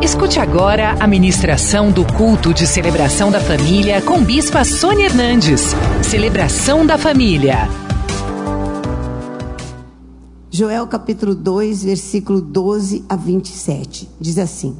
Escute agora a ministração do culto de celebração da família com Bispa Sônia Hernandes. Celebração da família. Joel capítulo 2, versículo 12 a 27. Diz assim: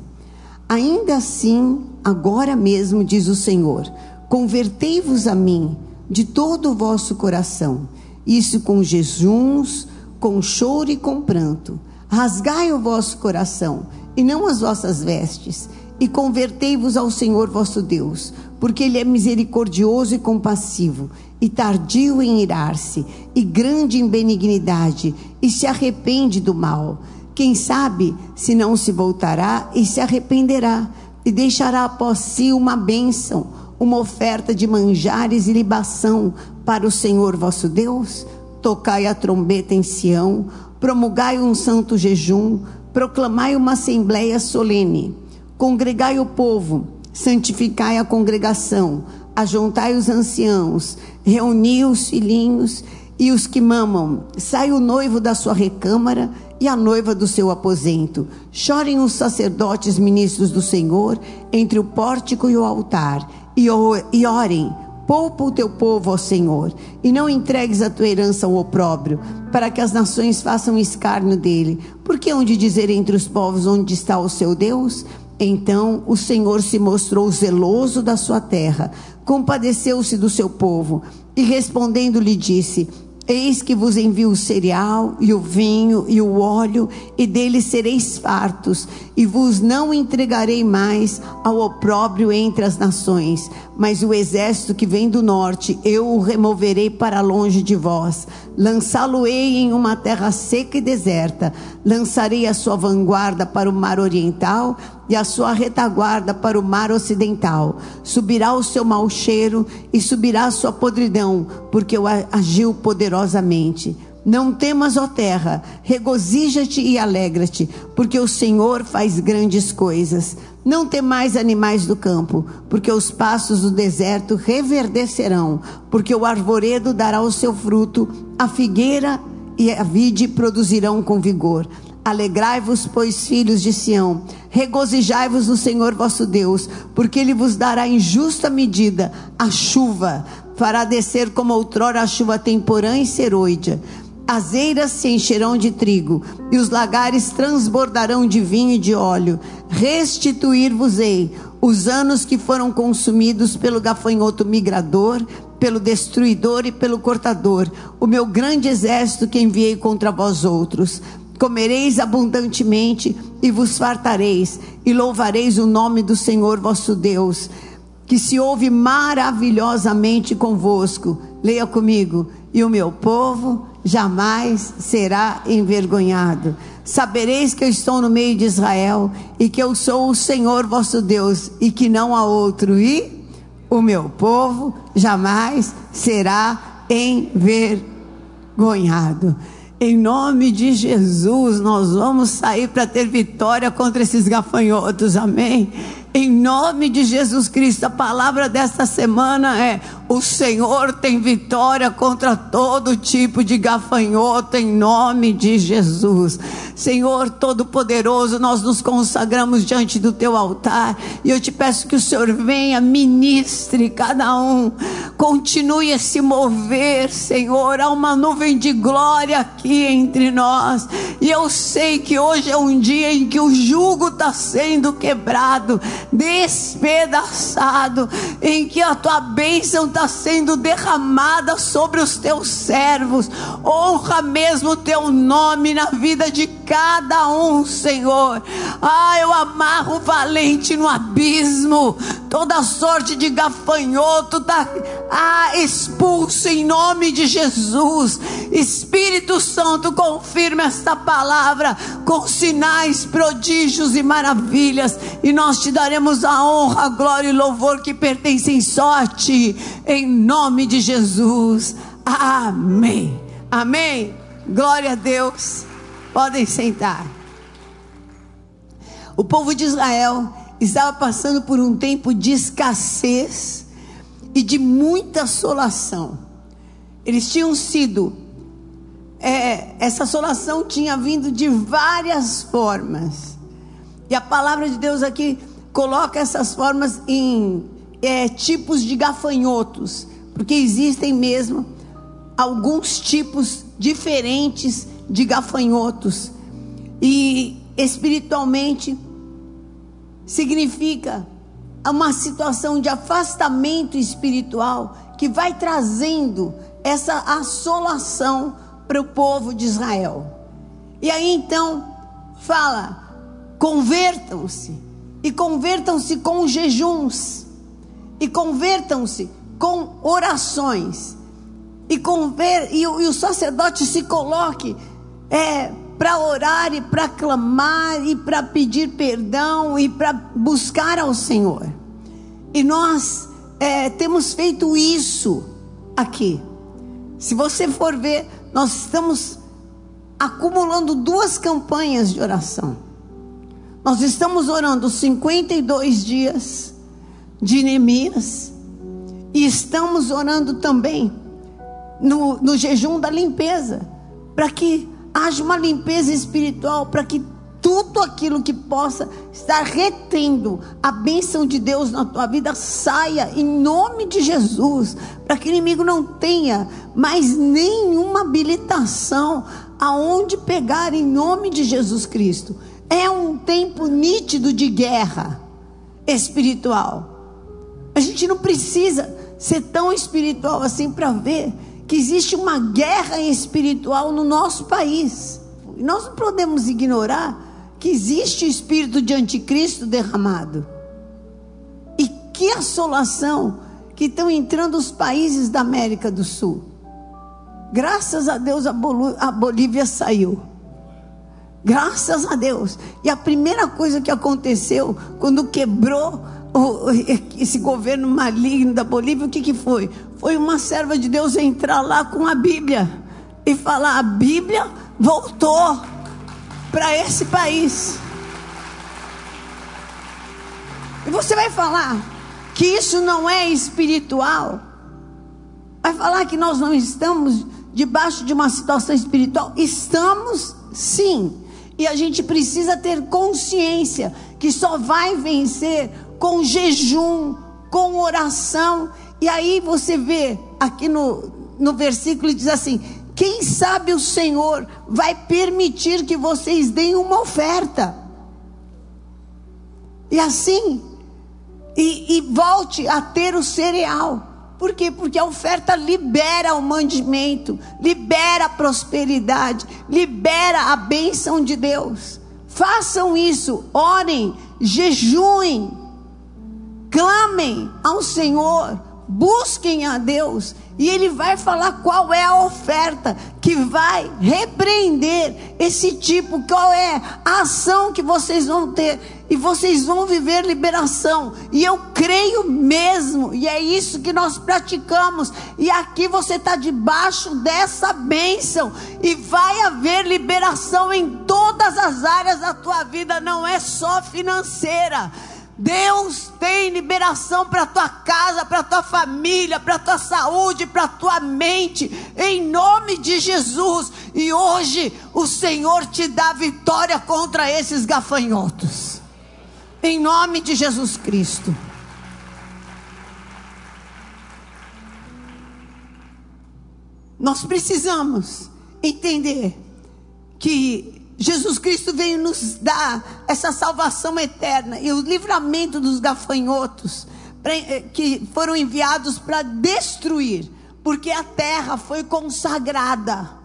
Ainda assim, agora mesmo, diz o Senhor, convertei-vos a mim de todo o vosso coração, isso com jejuns, com choro e com pranto. Rasgai o vosso coração e não as vossas vestes, e convertei-vos ao Senhor vosso Deus, porque Ele é misericordioso e compassivo, e tardio em irar-se, e grande em benignidade, e se arrepende do mal. Quem sabe se não se voltará e se arrependerá, e deixará após si uma bênção, uma oferta de manjares e libação para o Senhor vosso Deus? Tocai a trombeta em Sião, promulgai um santo jejum, proclamai uma assembleia solene, congregai o povo, santificai a congregação, ajuntai os anciãos, reuni os filhinhos e os que mamam, sai o noivo da sua recâmara e a noiva do seu aposento. Chorem os sacerdotes ministros do Senhor entre o pórtico e o altar, e, orem Poupa o teu povo, ó Senhor, e não entregues a tua herança ao opróbrio, para que as nações façam escárnio dele. Porque onde dizer entre os povos onde está o seu Deus? Então o Senhor se mostrou zeloso da sua terra, compadeceu-se do seu povo, e respondendo lhe disse: Eis que vos envio o cereal e o vinho e o óleo, e deles sereis fartos, e vos não entregarei mais ao opróbrio entre as nações. Mas o exército que vem do norte, eu o removerei para longe de vós. Lançá-lo-ei em uma terra seca e deserta. Lançarei a sua vanguarda para o mar oriental e a sua retaguarda para o mar ocidental. Subirá o seu mau cheiro e subirá a sua podridão, porque agiu poderosamente. Não temas, ó terra, regozija-te e alegra-te, porque o Senhor faz grandes coisas. Não temais animais do campo, porque os passos do deserto reverdecerão, porque o arvoredo dará o seu fruto, a figueira e a vide produzirão com vigor. Alegrai-vos, pois, filhos de Sião, regozijai-vos no Senhor vosso Deus, porque ele vos dará em justa medida a chuva, fará descer como outrora a chuva temporã e seroide. As eiras se encherão de trigo, e os lagares transbordarão de vinho e de óleo. Restituir-vos-ei os anos que foram consumidos pelo gafanhoto migrador, pelo destruidor e pelo cortador, o meu grande exército que enviei contra vós outros comereis abundantemente e vos fartareis, e louvareis o nome do Senhor vosso Deus, que se ouve maravilhosamente convosco. Leia comigo. E o meu povo jamais será envergonhado. Sabereis que eu estou no meio de Israel e que eu sou o Senhor vosso Deus e que não há outro. E o meu povo jamais será envergonhado. Em nome de Jesus, nós vamos sair para ter vitória contra esses gafanhotos, amém? Em nome de Jesus Cristo, a palavra desta semana é: o Senhor tem vitória contra todo tipo de gafanhoto, em nome de Jesus. Senhor Todo-Poderoso, nós nos consagramos diante do teu altar e eu te peço que o Senhor venha, ministre cada um, continue a se mover, Senhor. Há uma nuvem de glória aqui entre nós e eu sei que hoje é um dia em que o jugo está sendo quebrado, despedaçado, em que a tua bênção está está sendo derramada sobre os teus servos. Honra mesmo o teu nome na vida de cada um, Senhor. Ah, eu amarro o valente no abismo. Toda sorte de gafanhoto está ah, expulso em nome de Jesus. Espírito Santo, confirma esta palavra com sinais, prodígios e maravilhas. E nós te daremos a honra, a glória e louvor que pertencem só a ti em nome de Jesus. Amém. Amém. Glória a Deus. Podem sentar. O povo de Israel estava passando por um tempo de escassez e de muita assolação. Eles tinham sido, é, essa assolação tinha vindo de várias formas. E a palavra de Deus aqui coloca essas formas em é, tipos de gafanhotos, porque existem mesmo alguns tipos diferentes de gafanhotos. E espiritualmente significa uma situação de afastamento espiritual que vai trazendo essa assolação para o povo de Israel. E aí então fala: convertam-se, e convertam-se com jejuns, e convertam-se com orações, e, conver, e, e o sacerdote se coloque é, para orar e para clamar e para pedir perdão e para buscar ao Senhor. E nós é, temos feito isso aqui. Se você for ver, nós estamos acumulando duas campanhas de oração. Nós estamos orando 52 dias de Neemias e estamos orando também no, no jejum da limpeza, para que haja uma limpeza espiritual, para que tudo aquilo que possa estar retendo a bênção de Deus na tua vida saia em nome de Jesus, para que o inimigo não tenha mais nenhuma habilitação aonde pegar em nome de Jesus Cristo. É um tempo nítido de guerra espiritual. A gente não precisa ser tão espiritual assim para ver que existe uma guerra espiritual no nosso país. Nós não podemos ignorar que existe o espírito de anticristo derramado. E que assolação que estão entrando os países da América do Sul. Graças a Deus a, a Bolívia saiu. Graças a Deus. E a primeira coisa que aconteceu quando quebrou esse governo maligno da Bolívia, o que, que foi? Foi uma serva de Deus entrar lá com a Bíblia e falar: a Bíblia voltou para esse país. E você vai falar que isso não é espiritual? Vai falar que nós não estamos debaixo de uma situação espiritual? Estamos sim. E a gente precisa ter consciência que só vai vencer com jejum, com oração. E aí você vê aqui no, no versículo diz assim: quem sabe o Senhor vai permitir que vocês deem uma oferta. E assim, e, e volte a ter o cereal. Por quê? Porque a oferta libera o mandamento, libera a prosperidade, libera a bênção de Deus. Façam isso, orem, jejuem, clamem ao Senhor, busquem a Deus, e Ele vai falar qual é a oferta que vai repreender esse tipo, qual é a ação que vocês vão ter, e vocês vão viver liberação, e eu creio mesmo, e é isso que nós praticamos, e aqui você está debaixo dessa bênção, e vai haver liberação em todas as áreas da tua vida, não é só financeira Deus tem liberação para tua casa, para tua família, para tua saúde, para tua mente, em nome de Jesus. E hoje o Senhor te dá vitória contra esses gafanhotos. Em nome de Jesus Cristo. Nós precisamos entender que Jesus Cristo veio nos dar essa salvação eterna e o livramento dos gafanhotos eh, que foram enviados para destruir, porque a terra foi consagrada.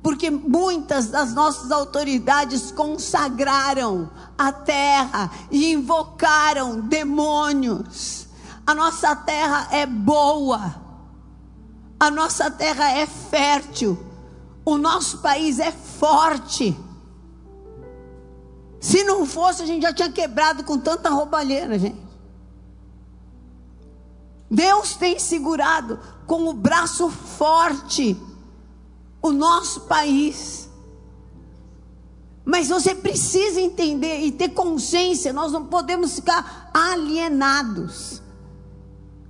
Porque muitas das nossas autoridades consagraram a terra e invocaram demônios. A nossa terra é boa, a nossa terra é fértil, o nosso país é forte. Se não fosse, a gente já tinha quebrado com tanta roubalheira, gente. Deus tem segurado com o braço forte o nosso país. Mas você precisa entender e ter consciência, nós não podemos ficar alienados.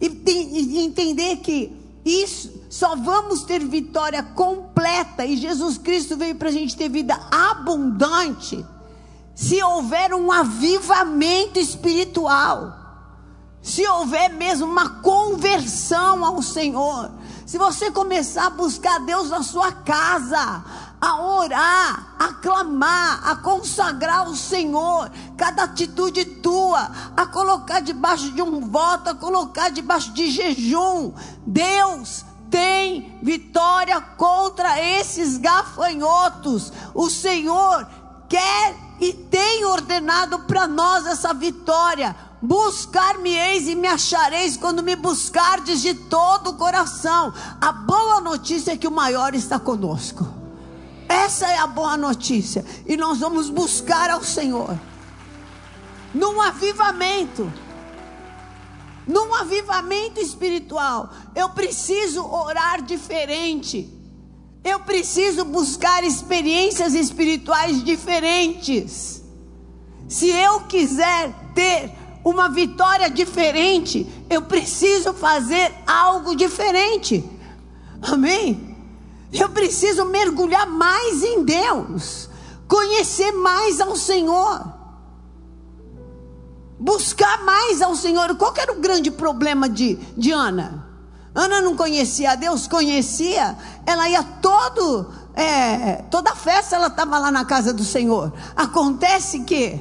E, e entender que isso só vamos ter vitória completa e Jesus Cristo veio para a gente ter vida abundante se houver um avivamento espiritual, se houver mesmo uma conversão ao Senhor, se você começar a buscar Deus na sua casa, a orar, a clamar, a consagrar o Senhor, cada atitude tua, a colocar debaixo de um voto, a colocar debaixo de jejum, Deus tem vitória contra esses gafanhotos. O Senhor quer e tem ordenado para nós essa vitória. Buscar-me-eis e me achareis quando me buscardes de todo o coração. A boa notícia é que o maior está conosco. Essa é a boa notícia. E nós vamos buscar ao Senhor. Num avivamento. Num avivamento espiritual. Eu preciso orar diferente. Eu preciso buscar experiências espirituais diferentes. Se eu quiser ter uma vitória diferente, eu preciso fazer algo diferente. Amém? Eu preciso mergulhar mais em Deus, conhecer mais ao Senhor, buscar mais ao Senhor. Qual era o grande problema de, de Ana? Ana não conhecia Deus, conhecia, ela ia todo, é, toda festa ela estava lá na casa do Senhor. Acontece que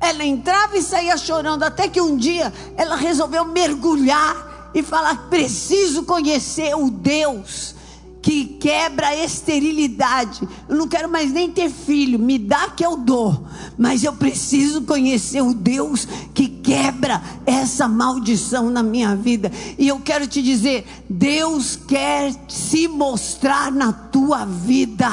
ela entrava e saía chorando, até que um dia ela resolveu mergulhar e falar: preciso conhecer o Deus que quebra a esterilidade. Eu não quero mais nem ter filho, me dá que eu dou. Mas eu preciso conhecer o Deus que quebra essa maldição na minha vida. E eu quero te dizer: Deus quer se mostrar na tua vida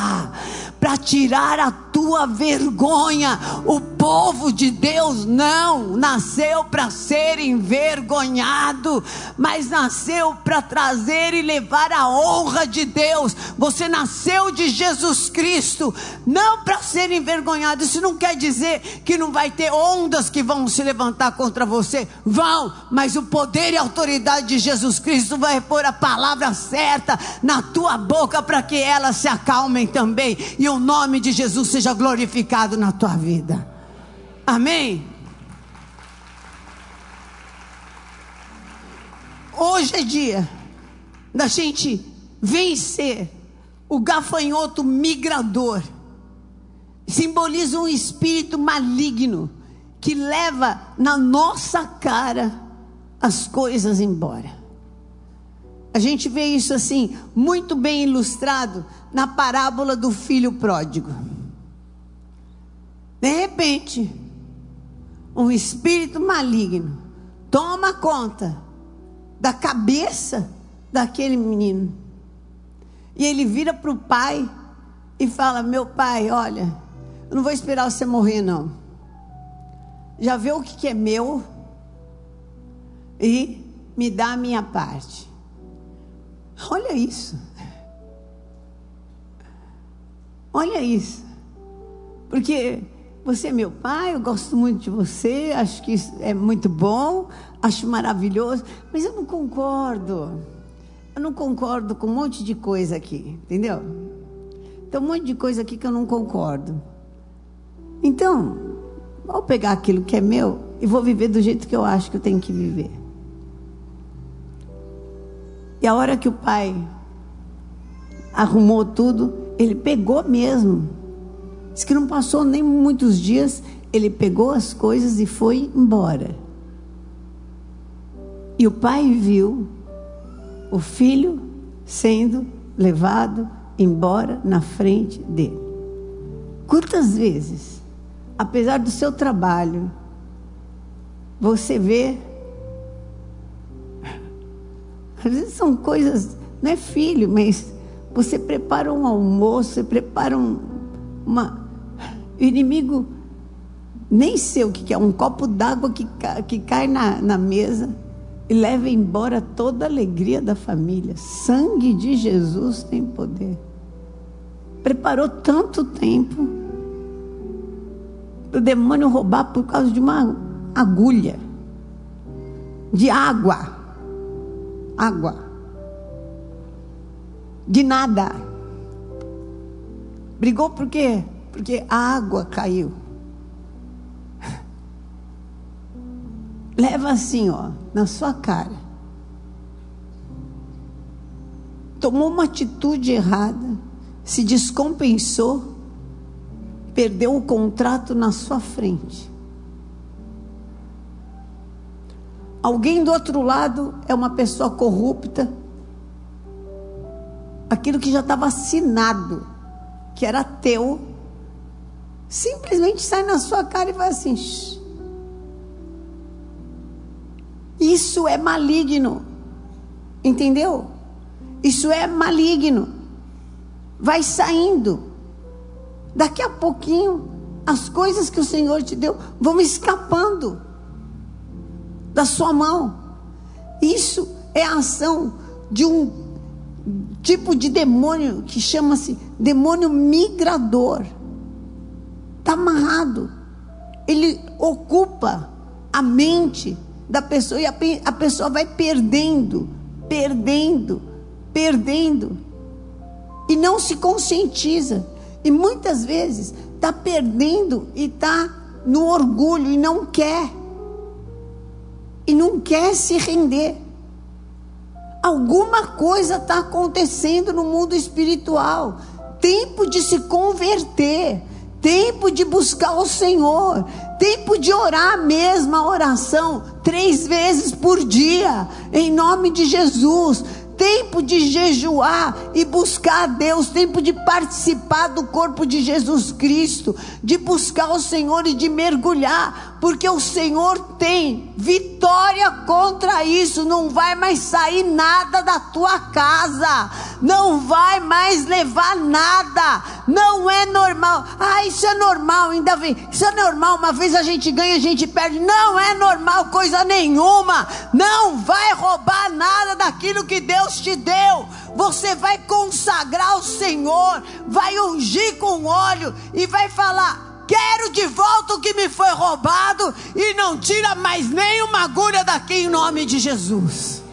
para tirar a tua vergonha. O povo de Deus não nasceu para ser envergonhado, mas nasceu para trazer e levar a honra de Deus. Você nasceu de Jesus Cristo, não para ser envergonhado. Isso não quer dizer que não vai ter ondas que vão se levantar contra você. Vão, mas o poder e a autoridade de Jesus Cristo vai pôr a palavra certa na tua boca para que elas se acalmem também. E o nome de Jesus seja glorificado na tua vida. Amém? Hoje é dia da gente vencer o gafanhoto migrador. Simboliza um espírito maligno que leva na nossa cara as coisas embora. A gente vê isso assim, muito bem ilustrado na parábola do filho pródigo. De repente, um espírito maligno toma conta da cabeça daquele menino. E ele vira para o pai e fala: Meu pai, olha, eu não vou esperar você morrer, não. Já vê o que, que é meu e me dá a minha parte. Olha isso. Olha isso. Porque você é meu pai, eu gosto muito de você, acho que é muito bom, acho maravilhoso, mas eu não concordo. Eu não concordo com um monte de coisa aqui, entendeu? Tem um monte de coisa aqui que eu não concordo. Então, vou pegar aquilo que é meu e vou viver do jeito que eu acho que eu tenho que viver. E a hora que o pai arrumou tudo, ele pegou mesmo Diz que não passou nem muitos dias, ele pegou as coisas e foi embora. E o pai viu o filho sendo levado embora na frente dele. Quantas vezes, apesar do seu trabalho, você vê. Às vezes são coisas, não é filho, mas você prepara um almoço, você prepara um, uma, o inimigo nem sei o que é, um copo d'água que, que cai na, na mesa e leva embora toda a alegria da família. Sangue de Jesus tem poder. Preparou tanto tempo para o demônio roubar por causa de uma agulha de água. Água. De nada. Brigou por quê? porque a água caiu. Leva assim, ó, na sua cara. Tomou uma atitude errada, se descompensou, perdeu o contrato na sua frente. Alguém do outro lado é uma pessoa corrupta. Aquilo que já estava assinado, que era teu, simplesmente sai na sua cara e vai assim. Isso é maligno. Entendeu? Isso é maligno. Vai saindo. Daqui a pouquinho, as coisas que o Senhor te deu vão escapando da sua mão. Isso é a ação de um tipo de demônio que chama-se demônio migrador. Está amarrado. Ele ocupa a mente da pessoa e a, a pessoa vai perdendo, perdendo, perdendo. E não se conscientiza. E muitas vezes está perdendo e está no orgulho e não quer e não quer se render. Alguma coisa está acontecendo no mundo espiritual. Tempo de se converter, tempo de buscar o Senhor, tempo de orar a mesma oração três vezes por dia, em nome de Jesus. Tempo de jejuar e buscar a Deus, tempo de participar do corpo de Jesus Cristo, de buscar o Senhor e de mergulhar, porque o Senhor tem vitória contra isso. Não vai mais sair nada da tua casa, não vai mais levar nada. Não é normal. Ah, isso é normal, ainda vem. Isso é normal. Uma vez a gente ganha, a gente perde. Não é normal coisa nenhuma. Não vai roubar nada daquilo que Deus te deu. Você vai consagrar o Senhor, vai ungir com óleo e vai falar: Quero de volta o que me foi roubado e não tira mais nenhuma agulha daqui em nome de Jesus.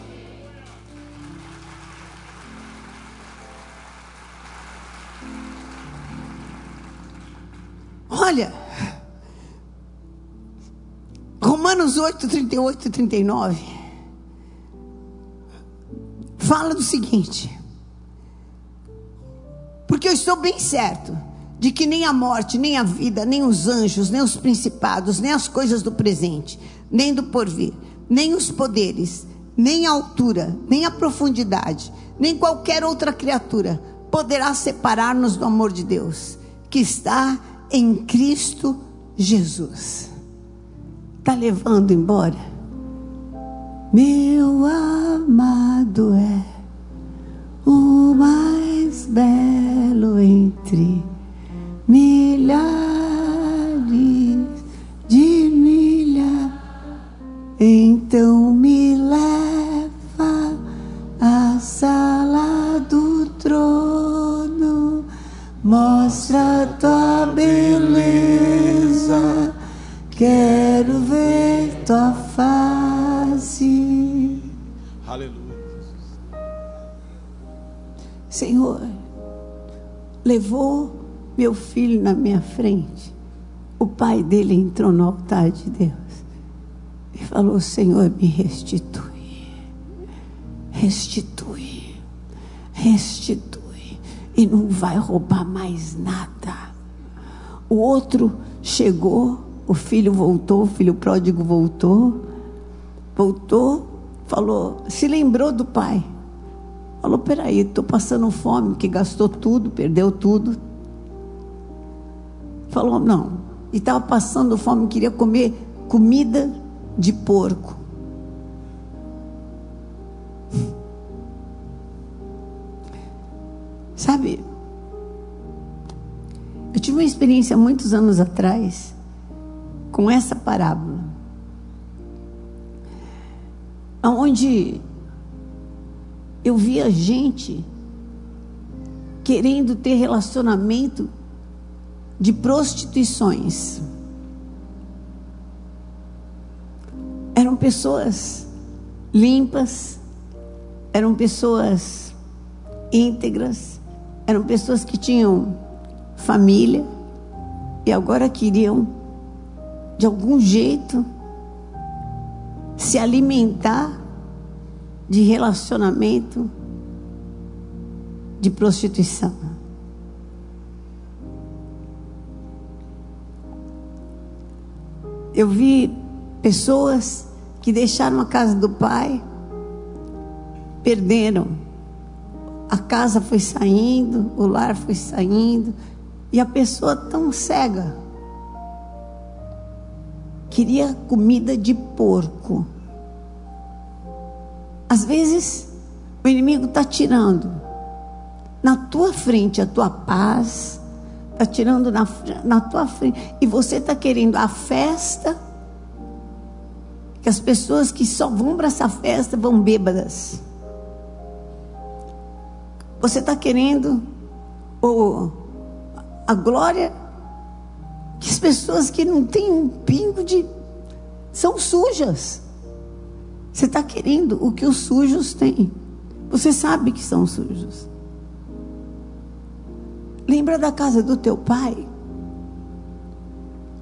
Olha, Romanos 8, 38 e 39 fala do seguinte: porque eu estou bem certo de que nem a morte, nem a vida, nem os anjos, nem os principados, nem as coisas do presente, nem do porvir, nem os poderes, nem a altura, nem a profundidade, nem qualquer outra criatura poderá separar-nos do amor de Deus, que está em Cristo Jesus. Está levando embora? Meu amado é o mais belo entre dele entrou no altar de Deus e falou: Senhor, me restitui, restitui, restitui, e não vai roubar mais nada. O outro chegou, o filho voltou, o filho pródigo voltou, voltou, falou, se lembrou do pai. Falou: peraí, estou passando fome, que gastou tudo, perdeu tudo, falou não. E estava passando fome, queria comer comida de porco. Sabe, eu tive uma experiência muitos anos atrás com essa parábola, onde eu via gente querendo ter relacionamento de prostituições. Eram pessoas limpas, eram pessoas íntegras, eram pessoas que tinham família e agora queriam, de algum jeito, se alimentar de relacionamento de prostituição. Eu vi pessoas que deixaram a casa do pai, perderam. A casa foi saindo, o lar foi saindo, e a pessoa tão cega queria comida de porco. Às vezes, o inimigo está tirando na tua frente a tua paz, está tirando na, na tua frente, e você está querendo a festa, que as pessoas que só vão para essa festa vão bêbadas. Você está querendo o, a glória que as pessoas que não têm um pingo de. são sujas. Você está querendo o que os sujos têm. Você sabe que são sujos. Lembra da casa do teu pai?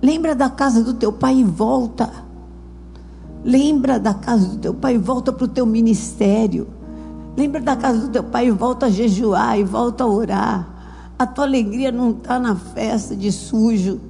Lembra da casa do teu pai e volta. Lembra da casa do teu pai e volta para o teu ministério. Lembra da casa do teu pai e volta a jejuar e volta a orar. A tua alegria não está na festa de sujo.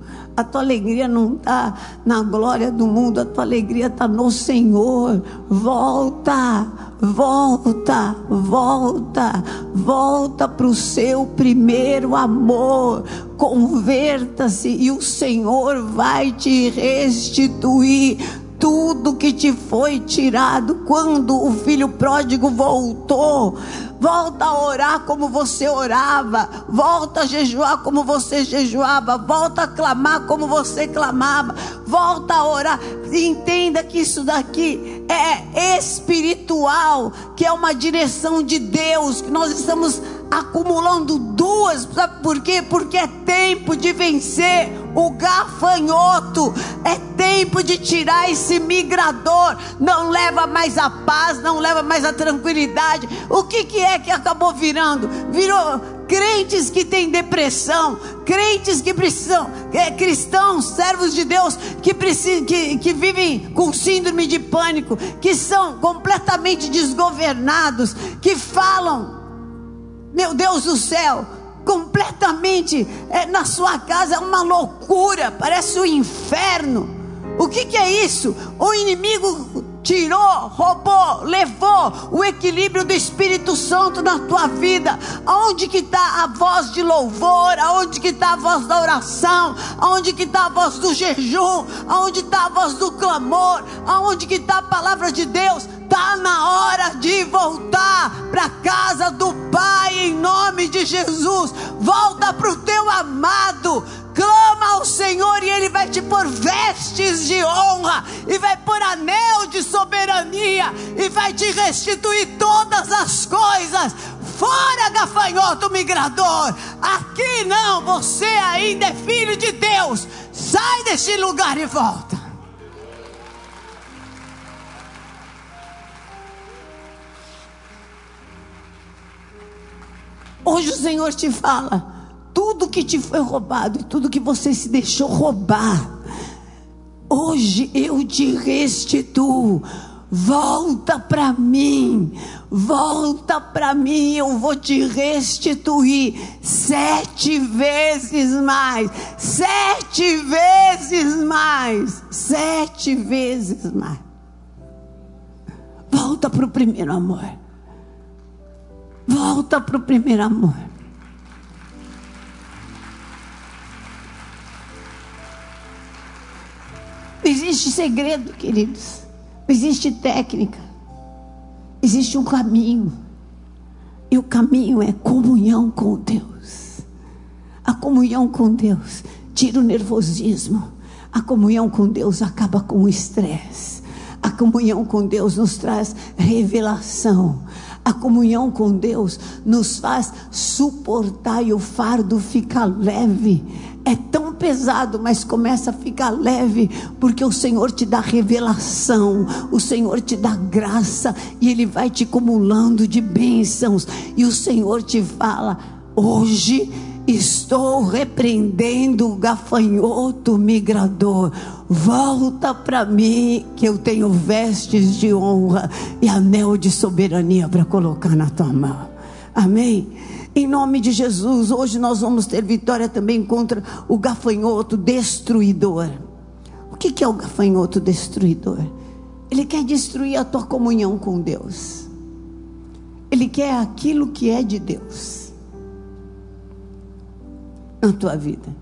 A tua alegria não está na glória do mundo, a tua alegria está no Senhor. Volta, volta, volta, volta para o seu primeiro amor. Converta-se e o Senhor vai te restituir tudo que te foi tirado quando o filho pródigo voltou. Volta a orar como você orava. Volta a jejuar como você jejuava. Volta a clamar como você clamava. Volta a orar. Entenda que isso daqui é espiritual, que é uma direção de Deus, que nós estamos acumulando duas, sabe por quê? Porque é tempo de vencer o gafanhoto, é tempo de tirar esse migrador, não leva mais a paz, não leva mais a tranquilidade. O que, que é que acabou virando? Virou crentes que têm depressão, crentes que precisam, é, cristãos, servos de Deus, que, precisam, que, que vivem com síndrome de pânico, que são completamente desgovernados, que falam meu Deus do céu, completamente é, na sua casa é uma loucura, parece o um inferno. O que, que é isso? O inimigo tirou, roubou, levou o equilíbrio do Espírito Santo na tua vida. Aonde que está a voz de louvor? Aonde que está a voz da oração? Aonde que está a voz do jejum? Aonde está a voz do clamor? Aonde que está a palavra de Deus? Está na hora de voltar para a casa do Pai em nome de Jesus. Volta para o teu amado clama ao Senhor e Ele vai te pôr vestes de honra, e vai pôr anel de soberania, e vai te restituir todas as coisas. Fora, gafanhoto migrador, aqui não, você ainda é filho de Deus. Sai desse lugar e volta. Hoje o Senhor te fala tudo que te foi roubado, tudo que você se deixou roubar, hoje eu te restituo. Volta para mim, volta para mim, eu vou te restituir sete vezes mais, sete vezes mais, sete vezes mais. Volta para o primeiro amor, volta para o primeiro amor. Não existe segredo, queridos. Não existe técnica. Existe um caminho. E o caminho é comunhão com Deus. A comunhão com Deus tira o nervosismo. A comunhão com Deus acaba com o estresse. A comunhão com Deus nos traz revelação. A comunhão com Deus nos faz suportar e o fardo fica leve é tão pesado, mas começa a ficar leve, porque o Senhor te dá revelação, o Senhor te dá graça, e Ele vai te acumulando de bênçãos, e o Senhor te fala: hoje estou repreendendo o gafanhoto migrador. Volta para mim, que eu tenho vestes de honra e anel de soberania para colocar na tua mão. Amém? Em nome de Jesus, hoje nós vamos ter vitória também contra o gafanhoto destruidor. O que, é o gafanhoto destruidor? Ele quer destruir a tua comunhão com Deus. Ele quer aquilo que é de Deus na tua vida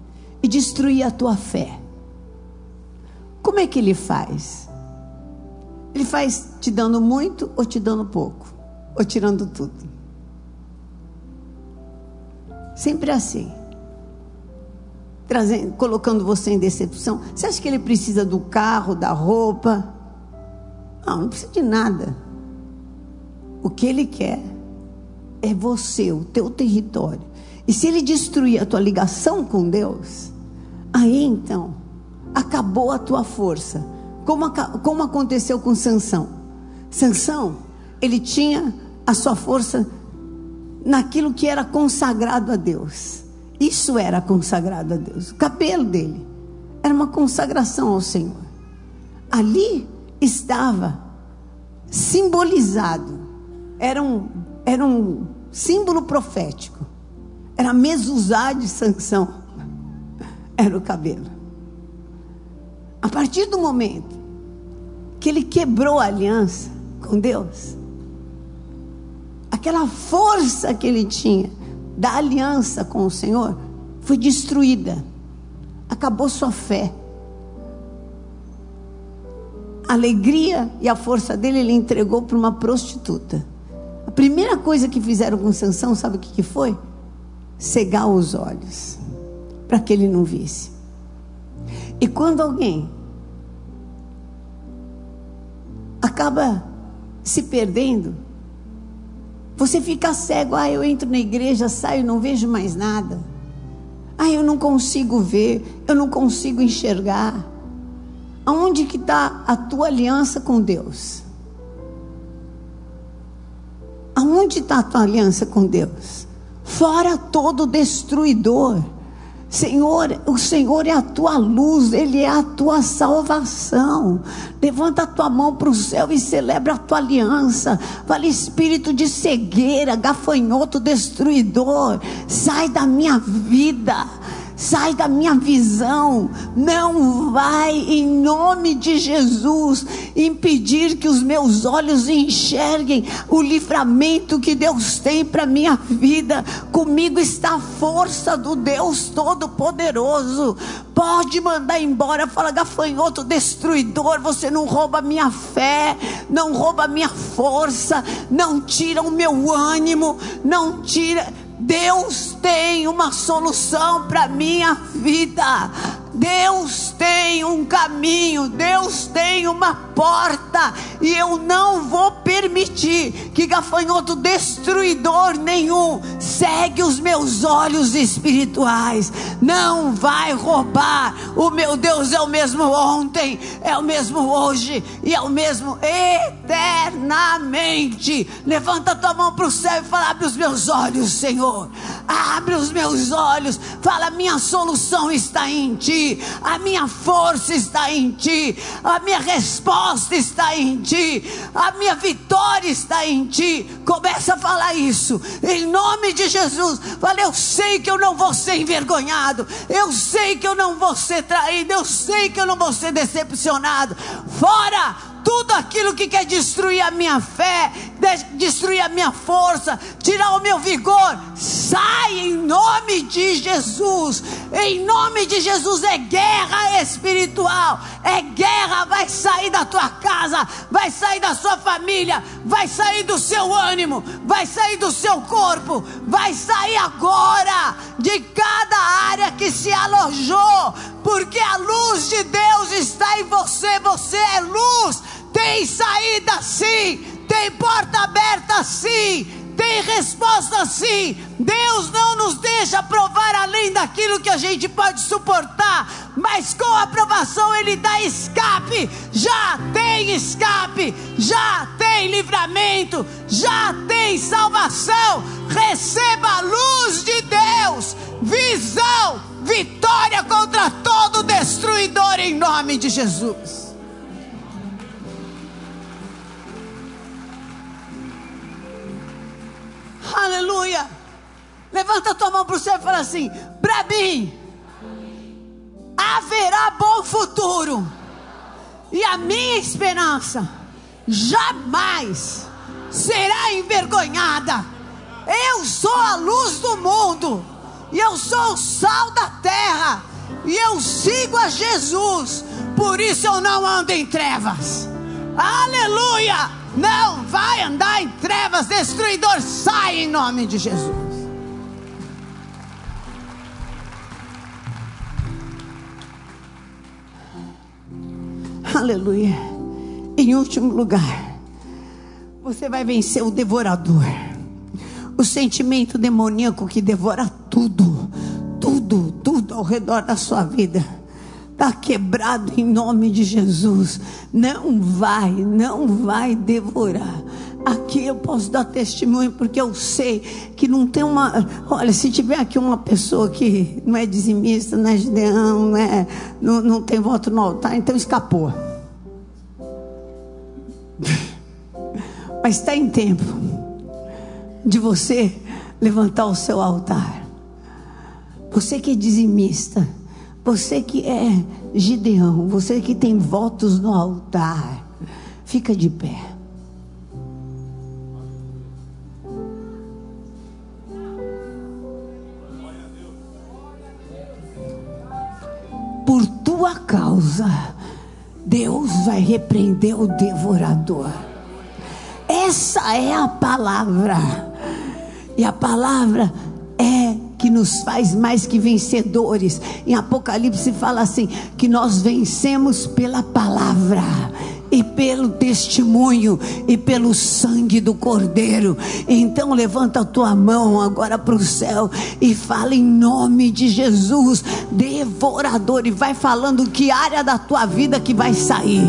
e destruir a tua fé. Como é que ele faz? Ele faz te dando muito ou te dando pouco? Ou tirando tudo? Sempre assim. Trazendo, colocando você em decepção. Você acha que ele precisa do carro, da roupa? Não, não precisa de nada. O que ele quer é você, o teu território. E se ele destruir a tua ligação com Deus, aí então acabou a tua força. Como, como aconteceu com Sansão? Sansão, ele tinha a sua força naquilo que era consagrado a Deus. Isso era consagrado a Deus. O cabelo dele era uma consagração ao Senhor. Ali estava simbolizado. Era um, era um símbolo profético. Era a mesuzá de Sansão. Era o cabelo. A partir do momento que ele quebrou a aliança com Deus, aquela força que ele tinha da aliança com o Senhor foi destruída. Acabou sua fé. A alegria e a força dele ele entregou para uma prostituta. A primeira coisa que fizeram com Sansão, sabe o que, que foi? Cegar os olhos, para que ele não visse. E quando alguém acaba se perdendo, você fica cego. Ah, eu entro na igreja, saio, não vejo mais nada. Ah, eu não consigo ver, eu não consigo enxergar. Aonde que está a tua aliança com Deus? Aonde está a tua aliança com Deus? Fora todo destruidor Senhor, o Senhor é a tua luz, Ele é a tua salvação. Levanta a tua mão para o céu e celebra a tua aliança. Vale espírito de cegueira, gafanhoto destruidor, sai da minha vida sai da minha visão, não vai, em nome de Jesus, impedir que os meus olhos enxerguem o livramento que Deus tem para minha vida. Comigo está a força do Deus Todo-Poderoso. Pode mandar embora, fala gafanhoto destruidor, você não rouba minha fé, não rouba minha força, não tira o meu ânimo, não tira Deus tem uma solução para minha vida. Deus tem um caminho, Deus tem uma porta, e eu não vou permitir que gafanhoto destruidor nenhum segue os meus olhos espirituais. Não vai roubar. O meu Deus é o mesmo ontem, é o mesmo hoje e é o mesmo eternamente. Levanta tua mão para o céu e fala: abre os meus olhos, Senhor. Abre os meus olhos. Fala: minha solução está em ti a minha força está em ti, a minha resposta está em ti, a minha vitória está em ti. Começa a falar isso, em nome de Jesus. Fala, eu sei que eu não vou ser envergonhado, eu sei que eu não vou ser traído, eu sei que eu não vou ser decepcionado. Fora! Tudo aquilo que quer destruir a minha fé, destruir a minha força, tirar o meu vigor, sai em nome de Jesus. Em nome de Jesus é guerra espiritual, é guerra. Vai sair da tua casa, vai sair da sua família, vai sair do seu ânimo, vai sair do seu corpo, vai sair agora de cada área que se alojou, porque a luz de Deus está em você, você é luz tem saída sim, tem porta aberta sim, tem resposta sim. Deus não nos deixa provar além daquilo que a gente pode suportar, mas com a aprovação Ele dá escape. Já tem escape, já tem livramento, já tem salvação. Receba a luz de Deus, visão vitória contra todo destruidor em nome de Jesus. Aleluia. Levanta a tua mão para o céu e fala assim: para mim haverá bom futuro, e a minha esperança jamais será envergonhada. Eu sou a luz do mundo, e eu sou o sal da terra, e eu sigo a Jesus, por isso eu não ando em trevas. Aleluia! Não vai andar em trevas, destruidor, sai em nome de Jesus. Aleluia. Em último lugar, você vai vencer o devorador. O sentimento demoníaco que devora tudo, tudo, tudo ao redor da sua vida está quebrado em nome de Jesus. Não vai, não vai devorar. Aqui eu posso dar testemunho porque eu sei que não tem uma. Olha, se tiver aqui uma pessoa que não é dizimista, não é gideão, não, é, não, não tem voto no altar, então escapou. Mas está em tempo de você levantar o seu altar. Você que é dizimista você que é Gideão, você que tem votos no altar, fica de pé. Por tua causa, Deus vai repreender o devorador. Essa é a palavra. E a palavra que nos faz mais que vencedores. Em Apocalipse fala assim: que nós vencemos pela palavra e pelo testemunho e pelo sangue do Cordeiro. Então levanta a tua mão agora para o céu e fala em nome de Jesus, devorador, e vai falando que área da tua vida que vai sair.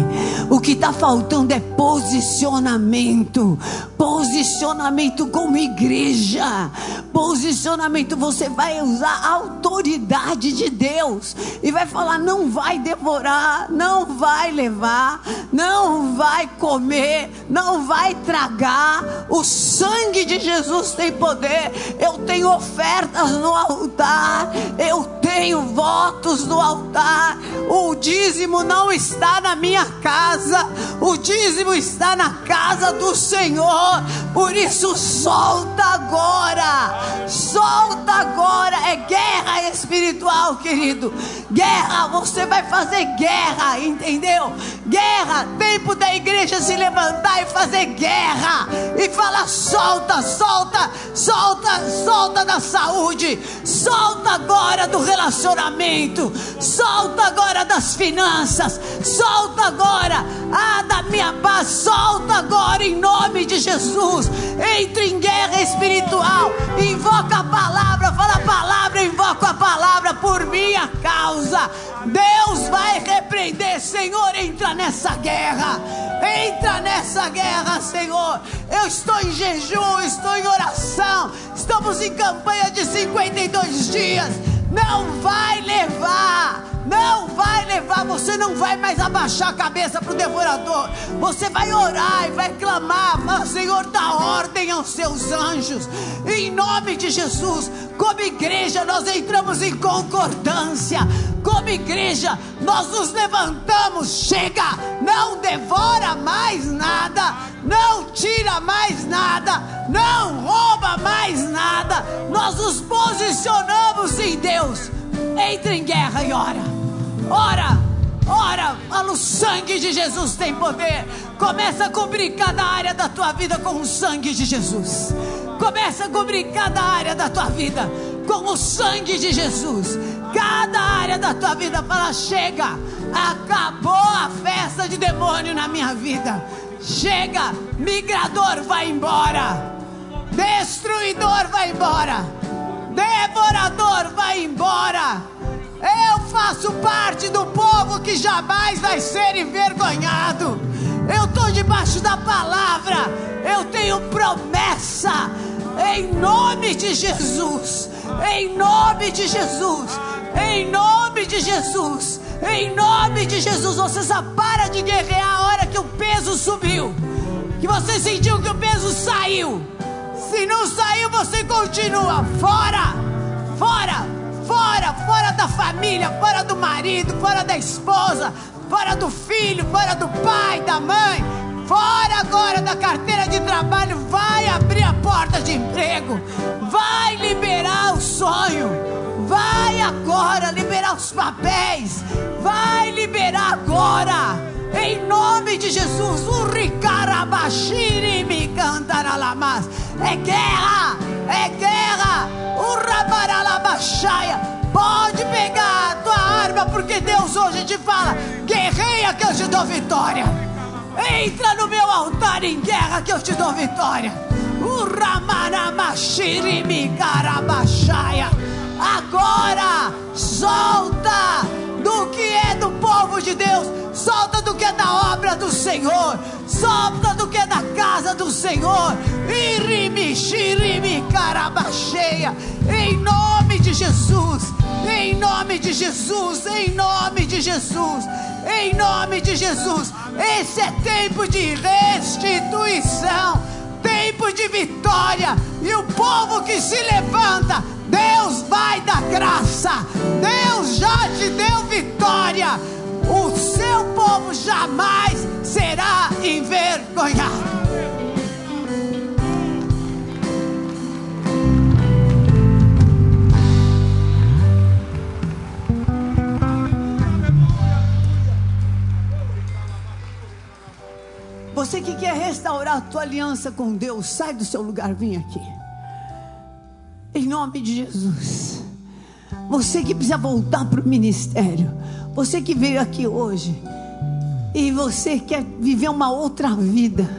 O que está faltando é posicionamento, posicionamento como igreja, posicionamento. Você vai usar a autoridade de Deus e vai falar: não vai devorar, não vai levar, não não vai comer, não vai tragar. O sangue de Jesus tem poder. Eu tenho ofertas no altar, eu tenho votos no altar. O dízimo não está na minha casa, o dízimo está na casa do Senhor. Por isso, solta agora, solta agora. É guerra espiritual, querido. Guerra, você vai fazer guerra, entendeu? Guerra tempo da igreja se levantar e fazer guerra e falar: solta, solta, solta, solta da saúde, solta agora do relacionamento, solta agora das finanças, solta agora ah, da minha paz, solta agora em nome de Jesus. Entre em guerra espiritual, invoca a palavra, fala a palavra, invoca a palavra por minha causa. Deus vai repreender, Senhor, entra nessa guerra. Entra nessa guerra, Senhor. Eu estou em jejum, estou em oração. Estamos em campanha de 52 dias. Não vai levar não vai levar, você não vai mais abaixar a cabeça para o devorador. Você vai orar e vai clamar, fala, Senhor, dá ordem aos seus anjos. Em nome de Jesus, como igreja, nós entramos em concordância. Como igreja, nós nos levantamos, chega, não devora mais nada, não tira mais nada, não rouba mais nada. Nós nos posicionamos em Deus. Entre em guerra e ora. Ora, ora, o sangue de Jesus tem poder. Começa a cobrir cada área da tua vida com o sangue de Jesus. Começa a cobrir cada área da tua vida com o sangue de Jesus. Cada área da tua vida fala: chega, acabou a festa de demônio na minha vida. Chega, migrador vai embora, destruidor vai embora, devorador vai embora. Eu faço parte do povo que jamais vai ser envergonhado. Eu estou debaixo da palavra. Eu tenho promessa. Em nome de Jesus. Em nome de Jesus. Em nome de Jesus. Em nome de Jesus. Você só para de guerrear a hora que o peso subiu. Que você sentiu que o peso saiu. Se não saiu, você continua. Fora! Fora! Fora! Fora da família, fora do marido, fora da esposa, fora do filho, fora do pai, da mãe. Fora agora da carteira de trabalho, vai abrir a porta de emprego, vai liberar o sonho, vai agora liberar os papéis, vai liberar agora, em nome de Jesus. O ricarabashiri me cantaralamas. É guerra, é guerra. O rabaralabaxaia. Pode pegar a tua arma, porque Deus hoje te fala: guerreia que eu te dou vitória. Entra no meu altar em guerra que eu te dou vitória. Agora solta do que é do povo de Deus, solta do que é da obra do Senhor, solta do que é da casa do Senhor. Irimi, shirimi, carabacheia, em nome de Jesus, em nome de Jesus, em nome de Jesus, em nome de Jesus. Esse é tempo de restituição, tempo de vitória, e o povo que se levanta, Deus vai dar graça, Deus já te deu vitória. O seu povo jamais será envergonhado. Você que quer restaurar a tua aliança com Deus, sai do seu lugar, vem aqui. Em nome de Jesus. Você que precisa voltar para o ministério. Você que veio aqui hoje. E você quer viver uma outra vida.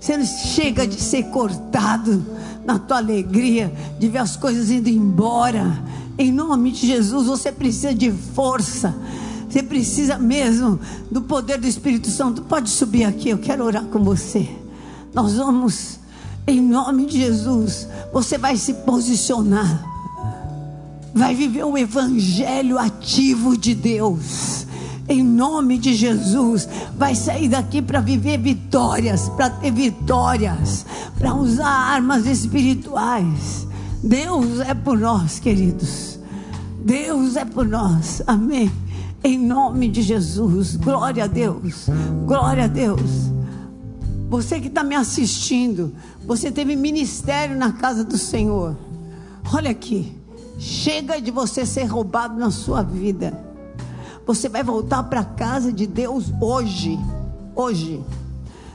Você não chega de ser cortado na tua alegria, de ver as coisas indo embora. Em nome de Jesus, você precisa de força. Você precisa mesmo do poder do Espírito Santo. Pode subir aqui, eu quero orar com você. Nós vamos, em nome de Jesus, você vai se posicionar, vai viver o evangelho ativo de Deus. Em nome de Jesus, vai sair daqui para viver vitórias, para ter vitórias, para usar armas espirituais. Deus é por nós, queridos. Deus é por nós. Amém. Em nome de Jesus. Glória a Deus. Glória a Deus. Você que está me assistindo, você teve ministério na casa do Senhor. Olha aqui. Chega de você ser roubado na sua vida. Você vai voltar para a casa de Deus hoje. Hoje.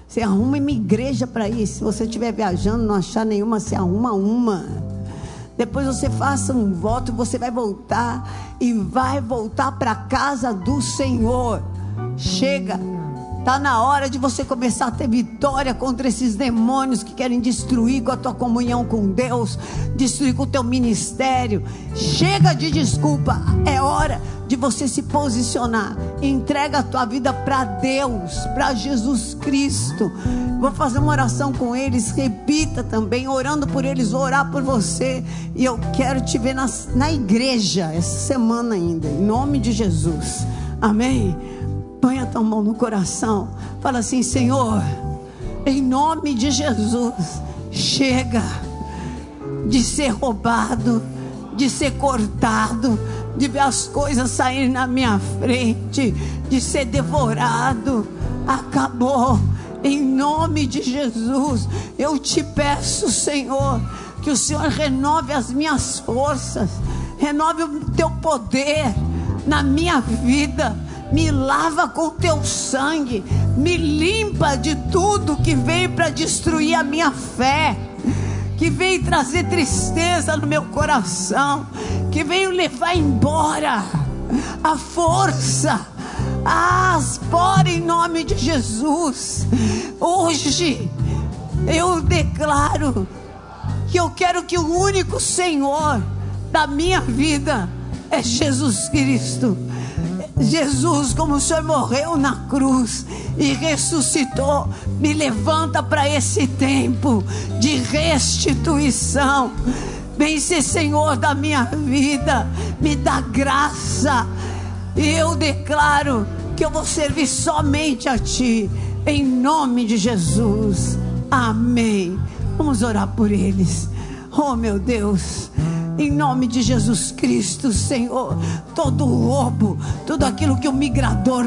Você arruma uma igreja para ir. Se você estiver viajando, não achar nenhuma, você arruma uma. Depois você faça um voto, você vai voltar e vai voltar para a casa do Senhor. Chega. Está na hora de você começar a ter vitória contra esses demônios que querem destruir com a tua comunhão com Deus, destruir com o teu ministério. Chega de desculpa. É hora de você se posicionar. Entrega a tua vida para Deus, para Jesus Cristo. Vou fazer uma oração com eles. Repita também, orando por eles, vou orar por você. E eu quero te ver na, na igreja essa semana ainda, em nome de Jesus. Amém. Põe a tua mão no coração. Fala assim, Senhor, em nome de Jesus, chega de ser roubado, de ser cortado de ver as coisas saírem na minha frente, de ser devorado. Acabou. Em nome de Jesus, eu te peço, Senhor, que o Senhor renove as minhas forças, renove o teu poder na minha vida, me lava com teu sangue, me limpa de tudo que veio para destruir a minha fé que veio trazer tristeza no meu coração, que veio levar embora a força. As fora em nome de Jesus. Hoje eu declaro que eu quero que o único Senhor da minha vida é Jesus Cristo. Jesus, como o Senhor morreu na cruz e ressuscitou, me levanta para esse tempo de restituição, Vem ser Senhor da minha vida. Me dá graça. E eu declaro que eu vou servir somente a Ti. Em nome de Jesus. Amém. Vamos orar por eles. Oh, meu Deus. Em nome de Jesus Cristo, Senhor, todo roubo, tudo aquilo que o migrador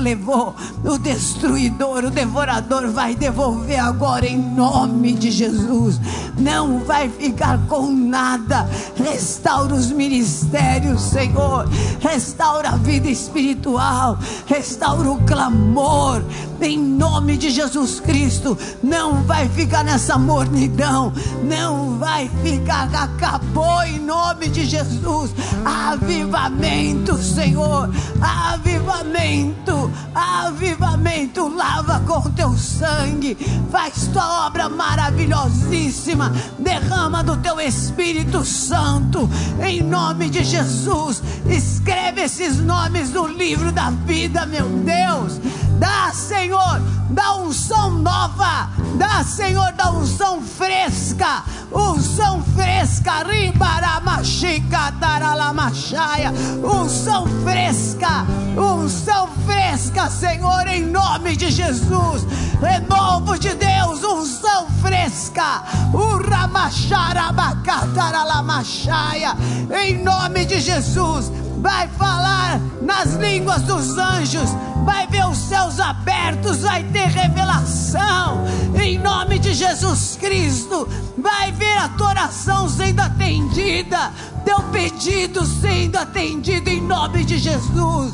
levou, o destruidor, o devorador vai devolver agora em nome de Jesus. Não vai ficar com nada. Restaura os ministérios, Senhor. Restaura a vida espiritual. Restaura o clamor. Em nome de Jesus Cristo, não vai ficar nessa mornidão. Não vai ficar acabou em nome de Jesus. Avivamento, Senhor. Avivamento. Avivamento. Lava com teu sangue. Faz tua obra maravilhosíssima. Derrama do teu Espírito Santo. Em nome de Jesus. Escreve esses nomes no livro da vida, meu Deus. Dá, Senhor, da unção nova. Dá, Senhor, da unção fresca. Unção fresca. Ribaramachica, taralamachaya. Unção fresca. Unção fresca, Senhor, em nome de Jesus. Renovo de Deus, unção fresca. Uramacharabacataralamashaia. Em nome de Jesus vai falar nas línguas dos anjos, vai ver os céus abertos, vai ter revelação, em nome de Jesus Cristo, vai ver a tua oração sendo atendida, teu pedido sendo atendido em nome de Jesus.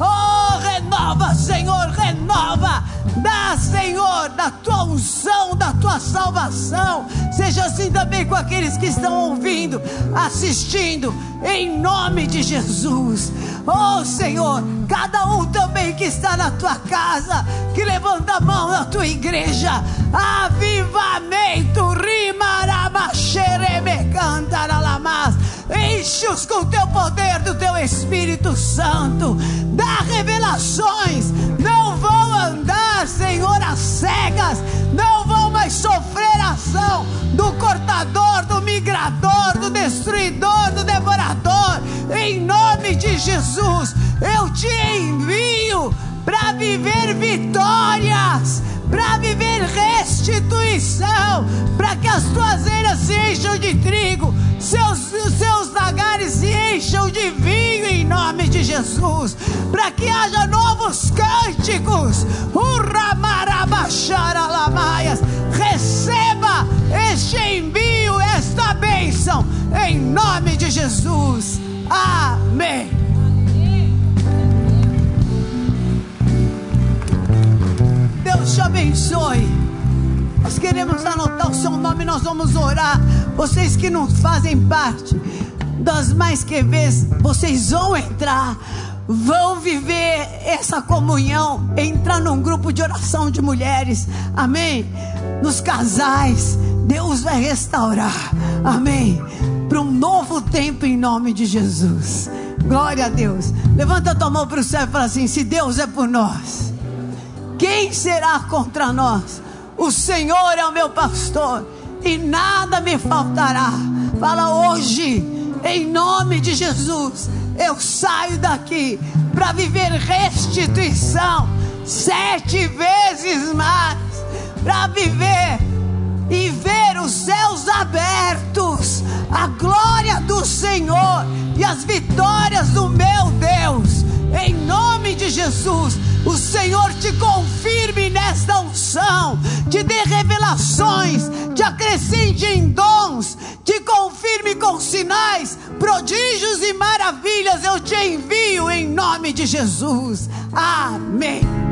Oh, renova, Senhor, renova. Dá, Senhor, da tua unção, da tua salvação. Seja assim também com aqueles que estão ouvindo, assistindo, em nome de Jesus. Oh, Senhor, cada um também que está na tua casa, que levanta a mão na tua igreja. Avivamento, rimaramaxeremecantaralamas. Enche-os com teu poder do teu Espírito Santo. Dá revelações. Não vão andar, Senhor, às cegas. Não vão mais sofrer a ação do cortador, do migrador, do destruidor, do devorador. Em nome de Jesus, eu te envio para viver vitórias para viver restituição, para que as tuas eiras se encham de trigo, seus, seus lagares se encham de vinho em nome de Jesus, para que haja novos cânticos. Receba este envio, esta bênção, em nome de Jesus. Amém. Deus te abençoe. Nós queremos anotar o seu nome, nós vamos orar. Vocês que não fazem parte das mais que vocês vão entrar, vão viver essa comunhão, entrar num grupo de oração de mulheres. Amém. Nos casais, Deus vai restaurar. Amém. Para um novo tempo em nome de Jesus. Glória a Deus. Levanta a tua mão para o céu e fala assim: se Deus é por nós quem será contra nós? O Senhor é o meu pastor e nada me faltará. Fala hoje, em nome de Jesus, eu saio daqui para viver restituição sete vezes mais, para viver e ver os céus abertos, a glória do Senhor e as vitórias do meu Deus. Em nome de Jesus, o Senhor te confirme nesta unção, te dê revelações, te acrescente em dons, te confirme com sinais, prodígios e maravilhas. Eu te envio em nome de Jesus. Amém.